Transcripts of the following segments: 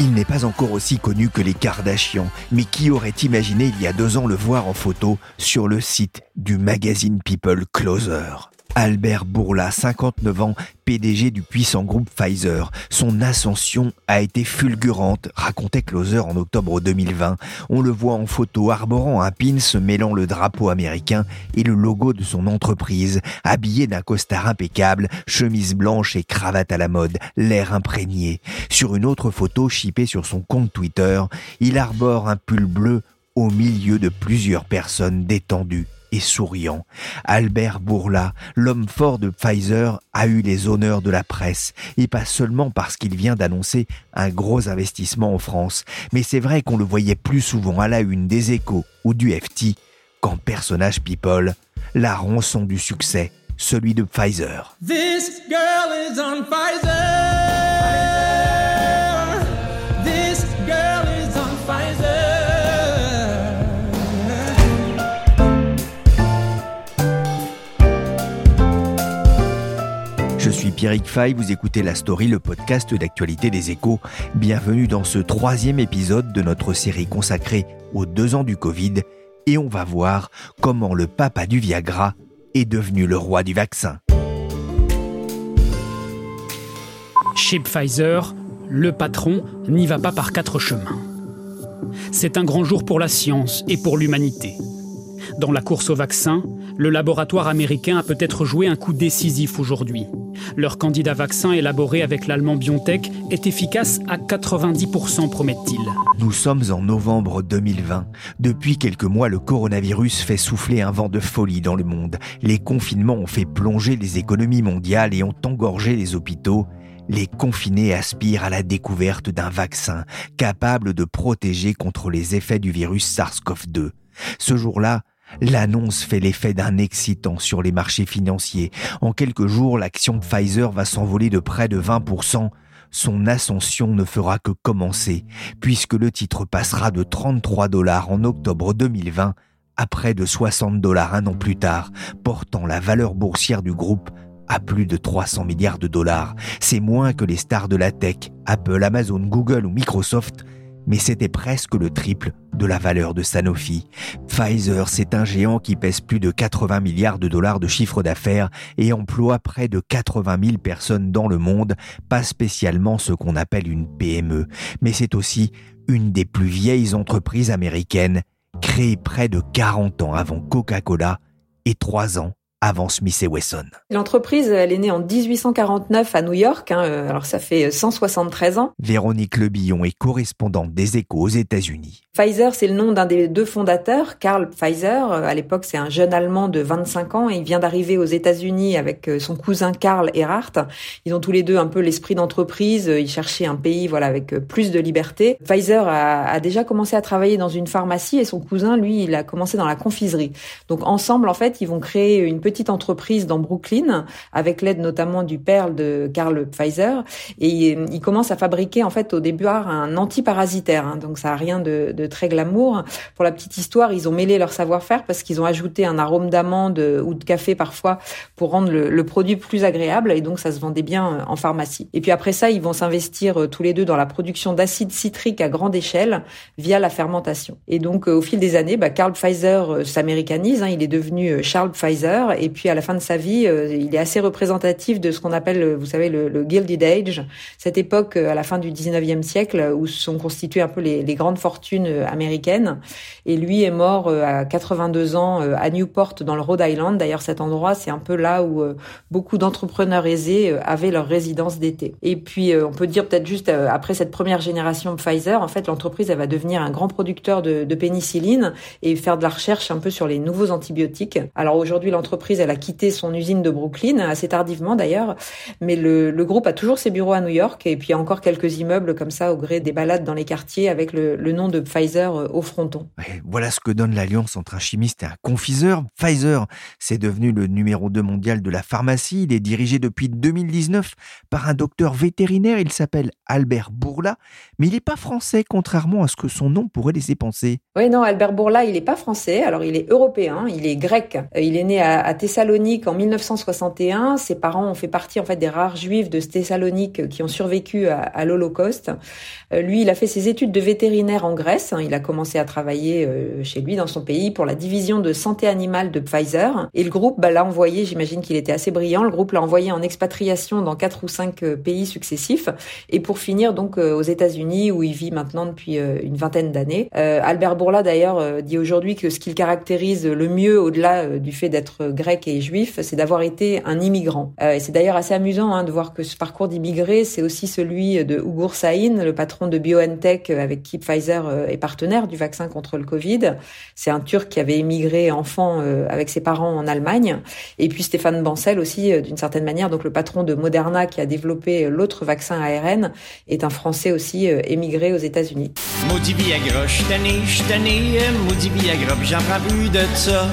Il n'est pas encore aussi connu que les Kardashians, mais qui aurait imaginé il y a deux ans le voir en photo sur le site du magazine People Closer? Albert Bourla, 59 ans, PDG du puissant groupe Pfizer. Son ascension a été fulgurante, racontait Closer en octobre 2020. On le voit en photo arborant un pin se mêlant le drapeau américain et le logo de son entreprise, habillé d'un costard impeccable, chemise blanche et cravate à la mode, l'air imprégné. Sur une autre photo chippée sur son compte Twitter, il arbore un pull bleu au milieu de plusieurs personnes détendues souriant. Albert Bourla, l'homme fort de Pfizer, a eu les honneurs de la presse, et pas seulement parce qu'il vient d'annoncer un gros investissement en France, mais c'est vrai qu'on le voyait plus souvent à la une des échos ou du FT qu'en personnage people, la rançon du succès, celui de Pfizer. Pfizer. Pierrick Fay, vous écoutez La Story, le podcast d'actualité des échos. Bienvenue dans ce troisième épisode de notre série consacrée aux deux ans du Covid et on va voir comment le papa du Viagra est devenu le roi du vaccin. Chez Pfizer, le patron n'y va pas par quatre chemins. C'est un grand jour pour la science et pour l'humanité. Dans la course au vaccin, le laboratoire américain a peut-être joué un coup décisif aujourd'hui. Leur candidat vaccin élaboré avec l'allemand BioNTech est efficace à 90%, promettent-ils. Nous sommes en novembre 2020. Depuis quelques mois, le coronavirus fait souffler un vent de folie dans le monde. Les confinements ont fait plonger les économies mondiales et ont engorgé les hôpitaux. Les confinés aspirent à la découverte d'un vaccin capable de protéger contre les effets du virus SARS-CoV-2. Ce jour-là, L'annonce fait l'effet d'un excitant sur les marchés financiers. En quelques jours, l'action de Pfizer va s'envoler de près de 20%. Son ascension ne fera que commencer, puisque le titre passera de 33 dollars en octobre 2020 à près de 60 dollars un an plus tard, portant la valeur boursière du groupe à plus de 300 milliards de dollars. C'est moins que les stars de la tech, Apple, Amazon, Google ou Microsoft, mais c'était presque le triple de la valeur de Sanofi. Pfizer, c'est un géant qui pèse plus de 80 milliards de dollars de chiffre d'affaires et emploie près de 80 000 personnes dans le monde, pas spécialement ce qu'on appelle une PME, mais c'est aussi une des plus vieilles entreprises américaines, créée près de 40 ans avant Coca-Cola et 3 ans avant Smith et Wesson. L'entreprise, elle est née en 1849 à New York, hein, euh, alors ça fait 173 ans. Véronique Lebillon est correspondante des échos aux États-Unis. Pfizer, c'est le nom d'un des deux fondateurs, Karl Pfizer. Euh, à l'époque, c'est un jeune Allemand de 25 ans et il vient d'arriver aux États-Unis avec euh, son cousin Karl Erhardt. Ils ont tous les deux un peu l'esprit d'entreprise. Ils cherchaient un pays, voilà, avec plus de liberté. Pfizer a, a déjà commencé à travailler dans une pharmacie et son cousin, lui, il a commencé dans la confiserie. Donc ensemble, en fait, ils vont créer une petite petite entreprise dans Brooklyn, avec l'aide notamment du père de Karl Pfizer. Et il commence à fabriquer en fait au début un antiparasitaire. Hein, donc ça a rien de, très glamour. Pour la petite histoire, ils ont mêlé leur savoir-faire parce qu'ils ont ajouté un arôme d'amande ou de café parfois pour rendre le, produit plus agréable. Et donc ça se vendait bien en pharmacie. Et puis après ça, ils vont s'investir euh, tous les deux dans la production d'acide citrique à grande échelle via la fermentation. Et donc euh, au fil des années, bah, Karl Pfizer euh, s'américanise. Hein, il est devenu Charles Pfizer Et puis à la fin de sa vie, il est assez représentatif de ce qu'on appelle, vous savez, le, Gilded Age, cette époque à la fin du 19e siècle où sont constituées un peu les, les grandes fortunes américaines. Et lui est mort à 82 ans à Newport dans le Rhode Island. D'ailleurs, cet endroit, c'est un peu là où beaucoup d'entrepreneurs aisés avaient leur résidence d'été. Et puis, on peut dire peut-être juste après cette première génération Pfizer, en fait, l'entreprise elle va devenir un grand producteur de, de, pénicilline et faire de la recherche un peu sur les nouveaux antibiotiques. Alors aujourd'hui, l'entreprise elle a quitté son usine de Brooklyn assez tardivement d'ailleurs, mais le, le, groupe a toujours ses bureaux à New York et puis il y a encore quelques immeubles comme ça au gré des balades dans les quartiers avec le, le nom de Pfizer euh, au fronton. voilà ce que donne l'alliance entre un chimiste et un confiseur. Pfizer, c'est devenu le numéro 2 mondial de la pharmacie. Il est dirigé depuis 2019 par un docteur vétérinaire. Il s'appelle Albert Bourla, mais il n'est pas français contrairement à ce que son nom pourrait laisser penser. Oui, non, Albert Bourla, il n'est pas français, alors il est européen, il est grec. Euh, il est né à, Thessalonique en 1961. Ses parents ont fait partie en fait des rares juifs de Thessalonique qui ont survécu à, l'Holocauste. Euh, lui, il a fait ses études de vétérinaire en Grèce. Hein. Il a commencé à travailler euh, chez lui dans son pays pour la division de santé animale de Pfizer. Et le groupe bah, l'a envoyé, j'imagine qu'il était assez brillant, le groupe l'a envoyé en expatriation dans quatre ou cinq pays successifs. Et pour finir donc aux États-Unis où il vit maintenant depuis euh, une vingtaine d'années. Euh, Albert Bourla d'ailleurs euh, dit aujourd'hui que ce qu'il caractérise le mieux au-delà du fait d'être grec et juif, c'est d'avoir été un immigrant. et c'est d'ailleurs assez amusant hein, de voir que ce parcours d'immigré, c'est aussi celui de Ugur Sahin, le patron de BioNTech avec qui Pfizer est partenaire du vaccin contre le Covid. C'est un Turc qui avait émigré enfant avec ses parents en Allemagne. Et puis Stéphane Bancel aussi, d'une certaine manière, donc le patron de Moderna qui a développé l'autre vaccin ARN, est un Français aussi émigré aux États-Unis. De ça.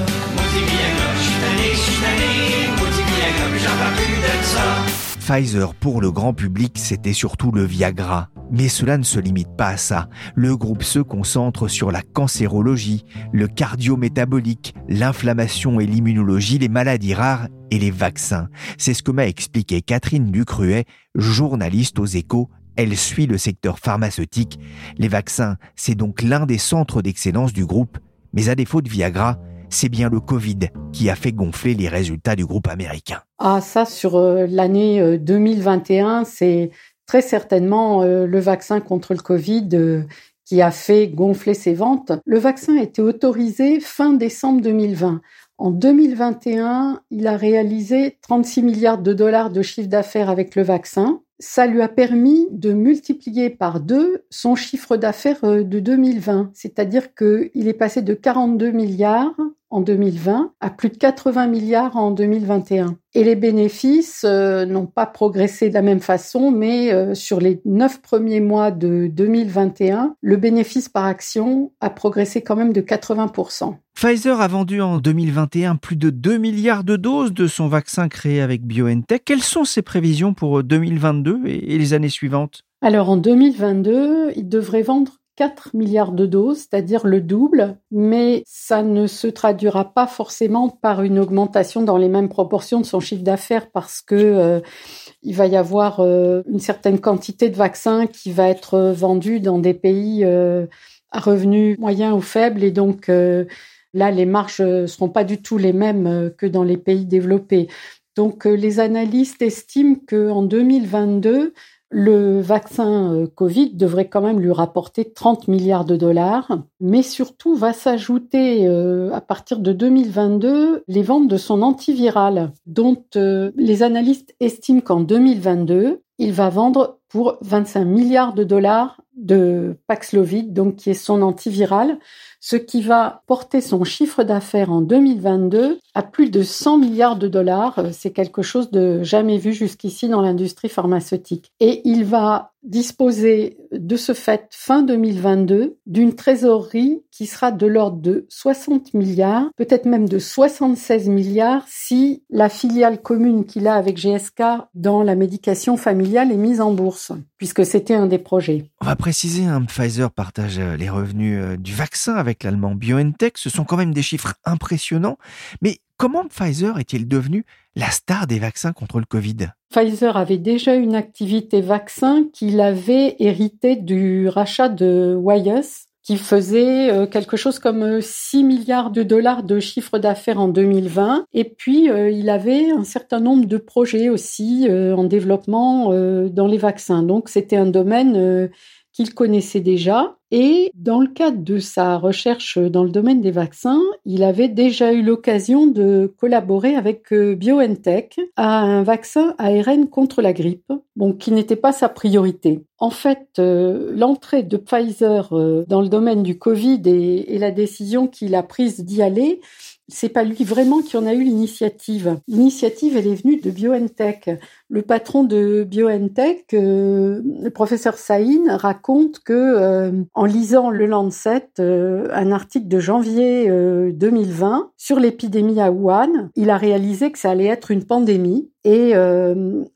Pfizer pour le grand public, c'était surtout le Viagra. Mais cela ne se limite pas à ça. Le groupe se concentre sur la cancérologie, le cardiométabolique, l'inflammation et l'immunologie, les maladies rares et les vaccins. C'est ce que m'a expliqué Catherine Ducruet, journaliste aux échos elle suit le secteur pharmaceutique. Les vaccins, c'est donc l'un des centres d'excellence du groupe, mais à défaut de Viagra, c'est bien le Covid qui a fait gonfler les résultats du groupe américain. Ah ça, sur euh, l'année 2021, euh, c'est très certainement euh, le vaccin contre le Covid qui a fait gonfler ses ventes. Le vaccin a été autorisé fin décembre 2020. En 2021, il a réalisé 36 milliards de dollars de chiffre d'affaires avec le vaccin ça lui a permis de multiplier par deux son chiffre d'affaires de 2020. C'est-à-dire qu'il est passé de 42 milliards en 2020 à plus de 80 milliards en 2021. Et les bénéfices euh, n'ont pas progressé de la même façon, mais euh, sur les neuf premiers mois de 2021, le bénéfice par action a progressé quand même de 80%. Pfizer a vendu en 2021 plus de 2 milliards de doses de son vaccin créé avec BioNTech. Quelles sont ses prévisions pour 2022 et les années suivantes? Alors en 2022, il devrait vendre 4 milliards de doses, c'est-à-dire le double, mais ça ne se traduira pas forcément par une augmentation dans les mêmes proportions de son chiffre d'affaires parce que euh, il va y avoir euh, une certaine quantité de vaccins qui va être vendue dans des pays euh, à revenus moyens ou faibles et donc là les marges seront pas du tout les mêmes que dans les pays développés. Donc les analystes estiment que en 2022 le vaccin euh, Covid devrait quand même lui rapporter 30 milliards de dollars, mais surtout va s'ajouter euh, à partir de 2022 les ventes de son antiviral, dont euh, les analystes estiment qu'en 2022, il va vendre pour 25 milliards de dollars de Paxlovid, donc qui est son antiviral, ce qui va porter son chiffre d'affaires en 2022 à plus de 100 milliards de dollars. C'est quelque chose de jamais vu jusqu'ici dans l'industrie pharmaceutique. Et il va disposer de ce fait fin 2022 d'une trésorerie qui sera de l'ordre de 60 milliards, peut-être même de 76 milliards si la filiale commune qu'il a avec GSK dans la médication familiale est mise en bourse, puisque c'était un des projets. Préciser, hein, Pfizer partage euh, les revenus euh, du vaccin avec l'allemand BioNTech. Ce sont quand même des chiffres impressionnants. Mais comment Pfizer est-il devenu la star des vaccins contre le Covid? Pfizer avait déjà une activité vaccin qu'il avait hérité du rachat de Wyeth qui faisait quelque chose comme 6 milliards de dollars de chiffre d'affaires en 2020. Et puis, il avait un certain nombre de projets aussi en développement dans les vaccins. Donc, c'était un domaine qu'il connaissait déjà. Et dans le cadre de sa recherche dans le domaine des vaccins, il avait déjà eu l'occasion de collaborer avec euh, BioNTech à un vaccin ARN contre la grippe, bon, qui n'était pas sa priorité. En fait, euh, l'entrée de Pfizer euh, dans le domaine du Covid et la décision qu'il a prise d'y aller, c'est pas lui vraiment qui en a eu l'initiative. L'initiative, elle est venue de BioNTech. Le patron de BioNTech, euh, le professeur Saïn, raconte que en lisant le Lancet, un article de janvier 2020 sur l'épidémie à Wuhan, il a réalisé que ça allait être une pandémie et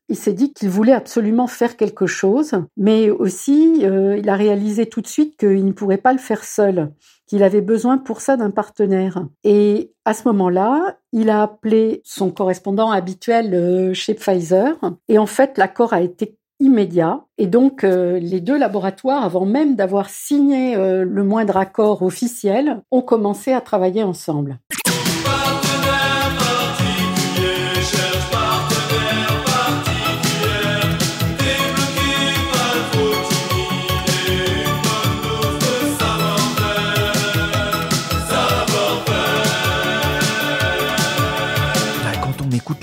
il s'est dit qu'il voulait absolument faire quelque chose, mais aussi il a réalisé tout de suite qu'il ne pourrait pas le faire seul qu'il avait besoin pour ça d'un partenaire. Et à ce moment-là, il a appelé son correspondant habituel euh, chez Pfizer. Et en fait, l'accord a été immédiat. Et donc, euh, les deux laboratoires, avant même d'avoir signé euh, le moindre accord officiel, ont commencé à travailler ensemble.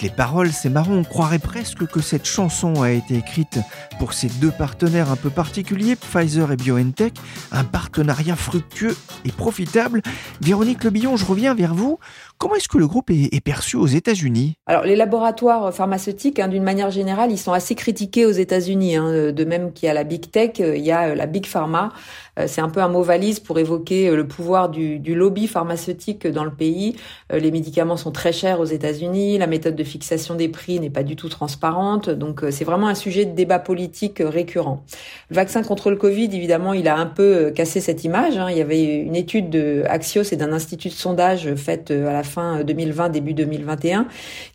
Les paroles, c'est marrant, on croirait presque que cette chanson a été écrite pour ces deux partenaires un peu particuliers, Pfizer et BioNTech, un partenariat fructueux et profitable. Véronique Lebillon, je reviens vers vous. Comment est-ce que le groupe est, perçu aux États-Unis? Alors, les laboratoires pharmaceutiques, hein, d'une manière générale, ils sont assez critiqués aux États-Unis. Hein. De même qu'il y a la big tech, il y a la big pharma. Euh, c'est un peu un mot valise pour évoquer euh, le pouvoir du, lobby pharmaceutique dans le pays. Euh, les médicaments sont très chers aux États-Unis. La méthode de fixation des prix n'est pas du tout transparente. Donc, c'est vraiment un sujet de débat politique récurrent. Le vaccin contre le Covid, évidemment, il a un peu cassé cette image. Hein. Il y avait une étude de Axios et d'un institut de sondage faite à la fin 2020, début 2021,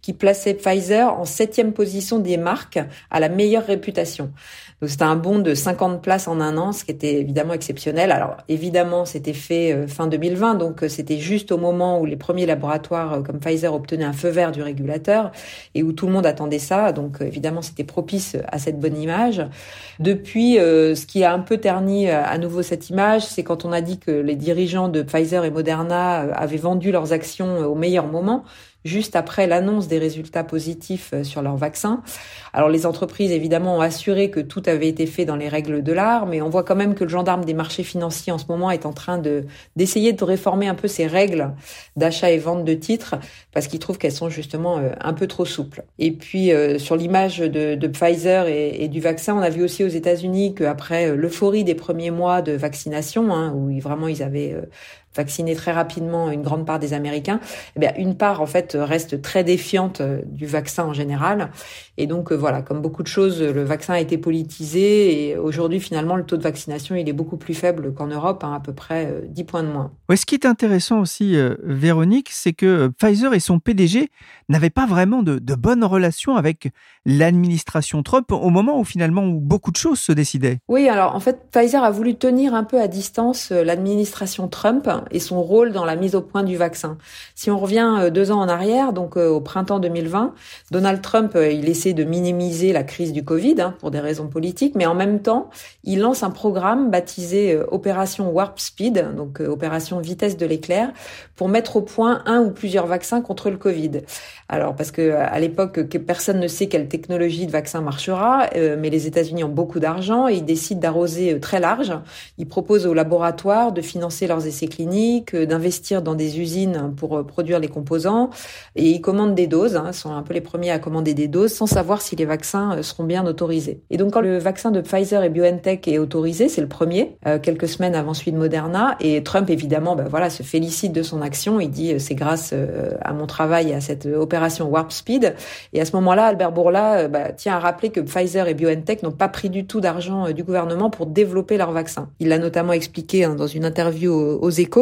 qui plaçait Pfizer en septième position des marques à la meilleure réputation. C'était un bond de 50 places en un an, ce qui était évidemment exceptionnel. Alors évidemment, c'était fait euh, fin 2020, donc euh, c'était juste au moment où les premiers laboratoires euh, comme Pfizer obtenaient un feu vert du régulateur et où tout le monde attendait ça. Donc évidemment, c'était propice à cette bonne image. Depuis, ce qui a un peu terni à nouveau cette image, c'est quand on a dit que les dirigeants de Pfizer et Moderna avaient vendu leurs actions au meilleur moment juste après l'annonce des résultats positifs euh, sur leur vaccin. Alors les entreprises évidemment ont assuré que tout avait été fait dans les règles de l'art, mais on voit quand même que le gendarme des marchés financiers en ce moment est en train de d'essayer de réformer un peu ces règles d'achat et vente de titres parce qu'il trouve qu'elles sont justement euh, un peu trop souples. Et puis euh, sur l'image de, Pfizer et, et, du vaccin, on a vu aussi aux États-Unis qu'après l'euphorie des premiers mois de vaccination, hein, où vraiment ils avaient vacciner très rapidement une grande part des Américains, eh bien une part en fait reste très défiante euh, du vaccin en général. Et donc euh, voilà, comme beaucoup de choses, le vaccin a été politisé et aujourd'hui finalement le taux de vaccination il est beaucoup plus faible qu'en Europe, hein, à peu près 10 euh, points de moins. ce qui est intéressant aussi, Véronique, c'est que Pfizer et son PDG n'avaient pas vraiment de, de bonnes relations avec l'administration Trump au moment où finalement où beaucoup de choses se décidaient. Oui, alors en fait Pfizer a voulu tenir un peu à distance l'administration Trump et son rôle dans la mise au point du vaccin. Si on revient euh, deux ans en arrière, donc euh, au printemps 2020, Donald Trump, euh, il essaie de minimiser la crise du Covid hein, pour des raisons politiques, mais en même temps, il lance un programme baptisé Opération Warp Speed, donc opération vitesse de l'éclair, pour mettre au point un ou plusieurs vaccins contre le Covid. Alors parce que à l'époque, que personne ne sait quelle technologie de vaccin marchera, mais les États-Unis ont beaucoup d'argent et ils décident d'arroser très large. Ils proposent aux laboratoires de financer leurs essais cliniques euh, d'investir dans des usines pour euh, produire les composants. Et ils commandent des doses, hein, sont un peu les premiers à commander des doses sans savoir si les vaccins euh, seront bien autorisés. Et donc quand le vaccin de Pfizer et BioNTech est autorisé, c'est le premier, quelques semaines avant celui de Moderna. Et Trump évidemment, ben voilà, se félicite de son action. Il dit c'est grâce à mon travail à cette opération Warp Speed. Et à ce moment-là, Albert Bourla bah, tient à rappeler que Pfizer et BioNTech n'ont pas pris du tout d'argent du gouvernement pour développer leur vaccin. Il l'a notamment expliqué hein, dans une interview aux Échos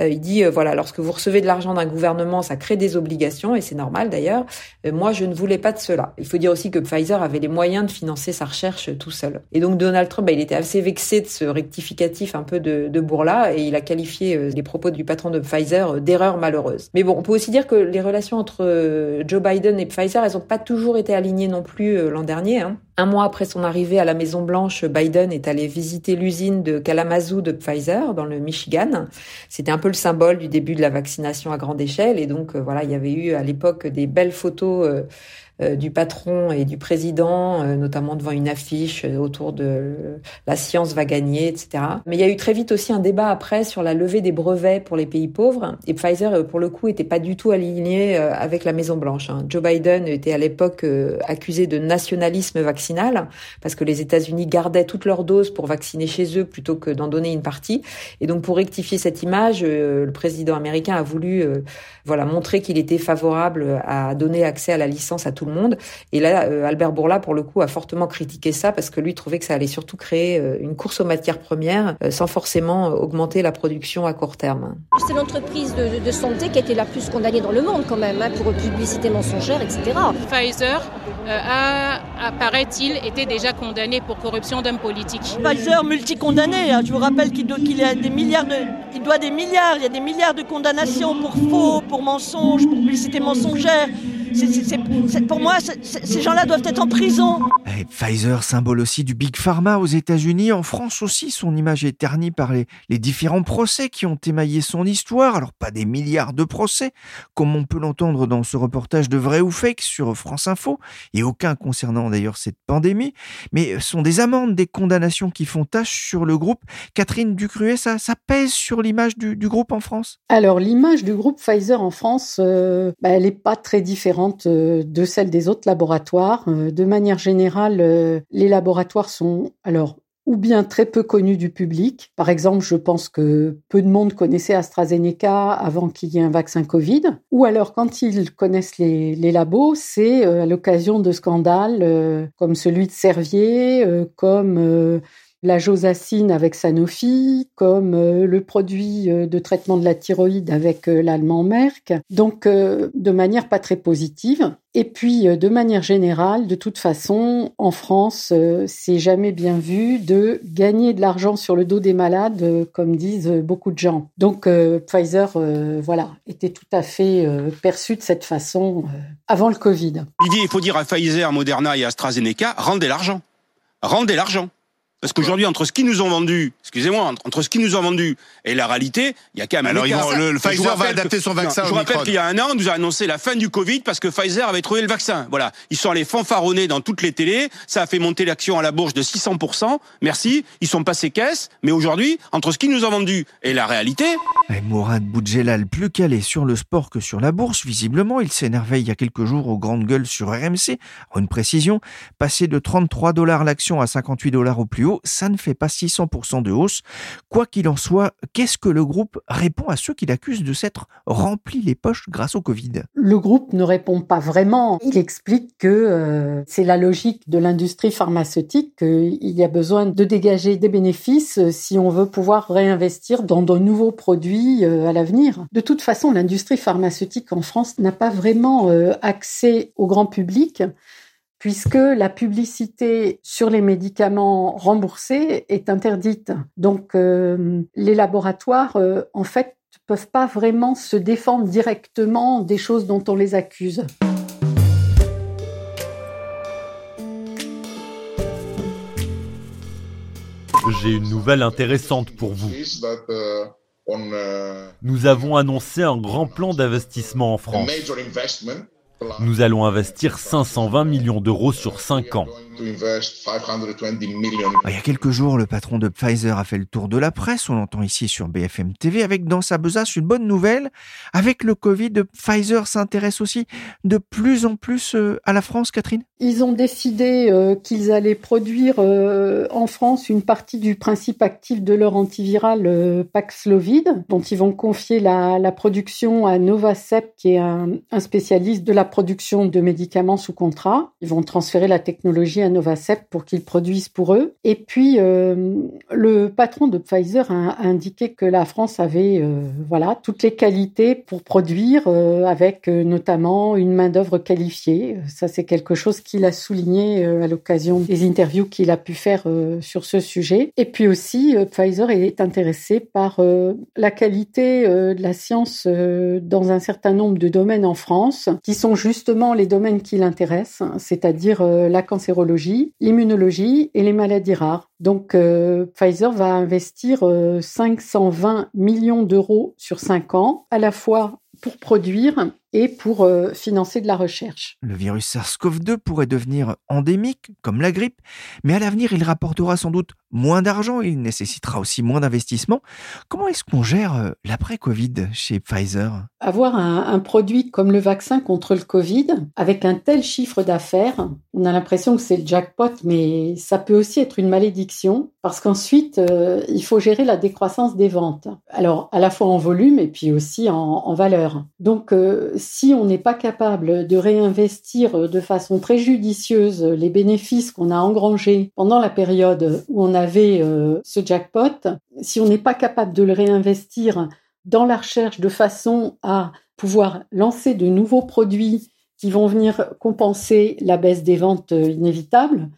euh, il dit euh, voilà, lorsque vous recevez de l'argent d'un gouvernement, ça crée des obligations, et c'est normal d'ailleurs. Euh, moi, je ne voulais pas de cela. Il faut dire aussi que Pfizer avait les moyens de financer sa recherche tout seul. Et donc Donald Trump, bah, il était assez vexé de ce rectificatif un peu de, bourla, et il a qualifié les propos du patron de Pfizer d'erreur malheureuse. Mais bon, on peut aussi dire que les relations entre Joe Biden et Pfizer, elles n'ont pas toujours été alignées non plus l'an dernier. Hein. Un mois après son arrivée à la Maison Blanche, Biden est allé visiter l'usine de Kalamazoo de Pfizer dans le Michigan. C'était un peu le symbole du début de la vaccination à grande échelle et donc euh, voilà, il y avait eu à l'époque des belles photos euh, du patron et du président, euh, notamment devant une affiche euh, autour de la science va gagner, etc. Mais il y a eu très vite aussi un débat après sur la levée des brevets pour les pays pauvres. Et Pfizer, pour le coup, était pas du tout aligné avec la Maison Blanche. Hein. Joe Biden était à l'époque accusé de nationalisme vaccinal parce que les États-Unis gardaient toutes leurs doses pour vacciner chez eux plutôt que d'en donner une partie. Et donc, pour rectifier cette image, le président américain a voulu, voilà, montrer qu'il était favorable à donner accès à la licence à tout monde. Et là, euh, Albert Bourla, pour le coup, a fortement critiqué ça parce que lui trouvait que ça allait surtout créer euh, une course aux matières premières euh, sans forcément augmenter la production à court terme. C'est l'entreprise de, santé qui a été la plus condamnée dans le monde quand même, hein, pour publicité mensongère, etc. Pfizer a, paraît-il, été déjà condamné pour corruption d'hommes politiques. Pfizer multicondamné, hein. je vous rappelle qu'il doit, a des milliards de, il doit des milliards, il y a des milliards de condamnations pour faux, pour mensonges, pour publicité mensongère pour moi, ces gens-là doivent être en prison. Et Pfizer, symbole aussi du Big Pharma aux États-Unis, en France aussi, son image est ternie par les, les, différents procès qui ont émaillé son histoire. Alors pas des milliards de procès, comme on peut l'entendre dans ce reportage de Vrai ou Fake sur France Info, et aucun concernant d'ailleurs cette pandémie, mais sont des amendes, des condamnations qui font tâche sur le groupe. Catherine Ducruet, ça, ça pèse sur l'image du, du, groupe en France? Alors l'image du groupe Pfizer en France, euh, bah, elle n'est pas très différente euh, de celle des autres laboratoires. Euh, de manière générale, euh, les laboratoires sont alors ou bien très peu connus du public. Par exemple, je pense que peu de monde connaissait AstraZeneca avant qu'il y ait un vaccin Covid. Ou alors, quand ils connaissent les, labos, c'est à l'occasion de scandales comme celui de Servier, comme la josacine avec Sanofi, comme euh, le produit euh, de traitement de la thyroïde avec euh, l'allemand Merck. Donc, de manière pas très positive. Et puis, de manière générale, de toute façon, en France, c'est jamais bien vu de gagner de l'argent sur le dos des malades, comme disent beaucoup de gens. Donc, Pfizer, voilà, était tout à fait perçu de cette façon avant le Covid. il faut dire à Pfizer, Moderna et AstraZeneca, rendez l'argent. Rendez l'argent. Parce qu'aujourd'hui, entre ce qu'ils nous ont vendu, excusez-moi, entre ce qu'ils nous ont vendu et la réalité, il y a quand même un Alors, le, Pfizer va adapter son vaccin. je vous rappelle qu'il y a un an, on nous a annoncé la fin du Covid parce que Pfizer avait trouvé le vaccin. Voilà. Ils sont allés fanfaronner dans toutes les télés. Ça a fait monter l'action à la bourse de 600%. Merci. Ils sont passés caisse. Mais aujourd'hui, entre ce qu'ils nous ont vendu et la réalité. Et Mourad Boudjelal, plus calé sur le sport que sur la bourse, visiblement, il s'énervait il y a quelques jours aux grandes gueules sur RMC. Une précision, passer de 33 dollars l'action à 58 dollars au plus haut, ça ne fait pas 600% de hausse. Quoi qu'il en soit, qu'est-ce que le groupe répond à ceux qui l'accusent de s'être rempli les poches grâce au Covid? Le groupe ne répond pas vraiment. Il explique que euh, c'est la logique de l'industrie pharmaceutique, qu'il y a besoin de dégager des bénéfices euh, si on veut pouvoir réinvestir dans de nouveaux produits euh, à l'avenir. De toute façon, l'industrie pharmaceutique en France n'a pas vraiment accès au grand public puisque la publicité sur les médicaments remboursés est interdite. Donc euh, les laboratoires, euh, en fait, ne peuvent pas vraiment se défendre directement des choses dont on les accuse. J'ai une nouvelle intéressante pour vous. Nous avons annoncé un grand plan d'investissement en France. Nous allons investir 520 millions d'euros sur 5 ans. Il y a quelques jours, le patron de Pfizer a fait le tour de la presse. On l'entend ici sur BFM TV avec dans sa besace une bonne nouvelle. Avec le Covid, Pfizer s'intéresse aussi de plus en plus euh, à la France, Catherine? Ils ont décidé euh, qu'ils allaient produire euh, en France une partie du principe actif de leur antiviral Paxlovid, dont ils vont confier la, production à Novacep, qui est un spécialiste de la production de médicaments sous contrat. Ils vont transférer la technologie à Novacep pour qu'ils produisent pour eux. Et puis, euh, le patron de Pfizer a, indiqué que la France avait euh, voilà toutes les qualités pour produire, euh, avec notamment une main d'œuvre qualifiée. Ça, c'est quelque chose qu'il a souligné à l'occasion des interviews qu'il a pu faire sur ce sujet. Et puis aussi, Pfizer est intéressé par la qualité de la science dans un certain nombre de domaines en France, qui sont justement les domaines qui l'intéressent, c'est-à-dire la cancérologie, l'immunologie et les maladies rares. Donc euh, Pfizer va investir 520 euh, millions d'euros sur 5 ans, à la fois pour produire et pour euh, financer de la recherche. Le virus SARS-CoV-2 pourrait devenir endémique, comme la grippe, mais à l'avenir, il rapportera sans doute moins d'argent, il nécessitera aussi moins d'investissement. Comment est-ce qu'on gère euh, l'après-Covid chez Pfizer? Avoir un, produit comme le vaccin contre le Covid, avec un tel chiffre d'affaires, on a l'impression que c'est le jackpot, mais ça peut aussi être une malédiction, parce qu'ensuite, euh, il faut gérer la décroissance des ventes. Alors, à la fois en volume et puis aussi en, valeur. Donc, si on n'est pas capable de réinvestir de façon préjudicieuse les bénéfices qu'on a engrangés pendant la période où on avait euh, ce jackpot, si on n'est pas capable de le réinvestir dans la recherche de façon à pouvoir lancer de nouveaux produits qui vont venir compenser la baisse des ventes inévitable,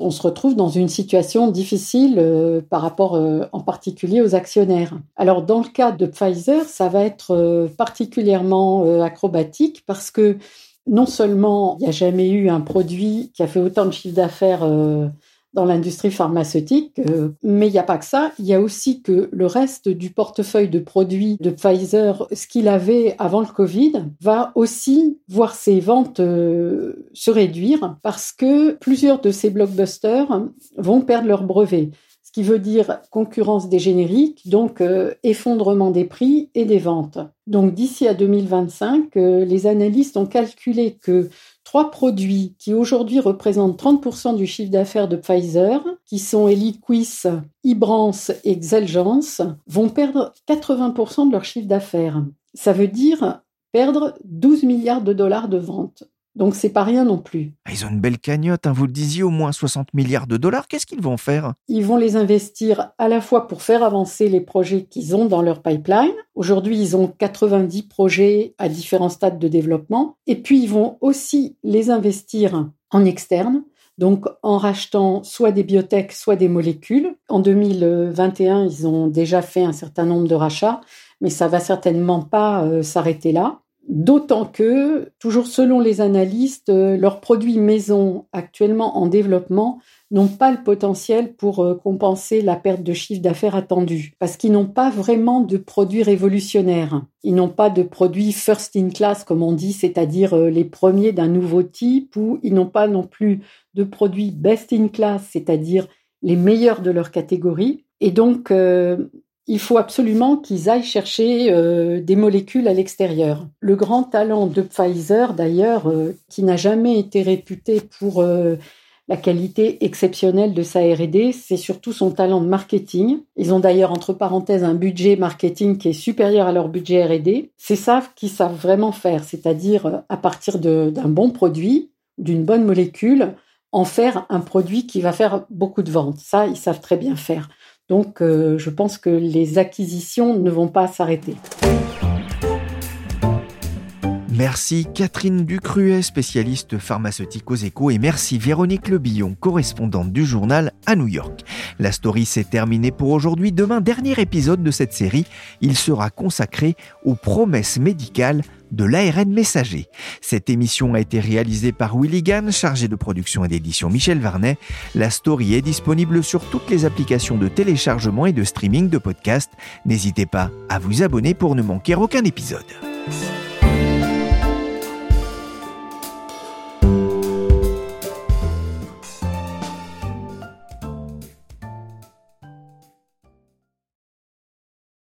on se retrouve dans une situation difficile euh, par rapport euh, en particulier aux actionnaires. Alors dans le cas de Pfizer, ça va être euh, particulièrement acrobatique parce que non seulement il n'y a jamais eu un produit qui a fait autant de chiffre d'affaires dans l'industrie pharmaceutique. Euh, mais il n'y a pas que ça, il y a aussi que le reste du portefeuille de produits de Pfizer, ce qu'il avait avant le Covid, va aussi voir ses ventes euh, se réduire parce que plusieurs de ces blockbusters vont perdre leur brevet ce qui veut dire concurrence des génériques, donc euh, effondrement des prix et des ventes. Donc d'ici à 2025, les analystes ont calculé que trois produits qui aujourd'hui représentent 30% du chiffre d'affaires de Pfizer, qui sont Eliquis, Ibrance et Xeljanz, vont perdre 80% de leur chiffre d'affaires. Ça veut dire perdre 12 milliards de dollars de ventes. Donc c'est pas rien non plus. Ah, ils ont une belle cagnotte, hein, vous le disiez, au moins 60 milliards de dollars. Qu'est-ce qu'ils vont faire? Ils vont les investir à la fois pour faire avancer les projets qu'ils ont dans leur pipeline. Aujourd'hui, ils ont 90 projets à différents stades de développement. Et puis, ils vont aussi les investir en externe. Donc, en rachetant soit des biotech, soit des molécules. En 2021, ils ont déjà fait un certain nombre de rachats, mais ça va certainement pas euh, s'arrêter là. D'autant que, toujours selon les analystes, euh, leurs produits maison actuellement en développement n'ont pas le potentiel pour euh, compenser la perte de chiffre d'affaires attendue, parce qu'ils n'ont pas vraiment de produits révolutionnaires. Ils n'ont pas de produits first in class, comme on dit, c'est-à-dire euh, les premiers d'un nouveau type, ou ils n'ont pas non plus de produits best in class, c'est-à-dire les meilleurs de leur catégorie. Et donc, il faut absolument qu'ils aillent chercher euh, des molécules à l'extérieur. Le grand talent de Pfizer, d'ailleurs, euh, qui n'a jamais été réputé pour euh, la qualité exceptionnelle de sa R&D, c'est surtout son talent de marketing. Ils ont d'ailleurs, entre parenthèses, un budget marketing qui est supérieur à leur budget R&D. C'est ça qu'ils savent vraiment faire, c'est-à-dire à partir d'un bon produit, d'une bonne molécule, en faire un produit qui va faire beaucoup de ventes. Ça, ils savent très bien faire. Donc euh, je pense que les acquisitions ne vont pas s'arrêter. Merci Catherine Ducruet, spécialiste pharmaceutique aux échos, et merci Véronique Lebillon, correspondante du journal à New York. La story s'est terminée pour aujourd'hui. Demain, dernier épisode de cette série, il sera consacré aux promesses médicales de l'ARN messager. Cette émission a été réalisée par Willy Gann, chargé de production et d'édition Michel Varnet. La story est disponible sur toutes les applications de téléchargement et de streaming de podcasts. N'hésitez pas à vous abonner pour ne manquer aucun épisode.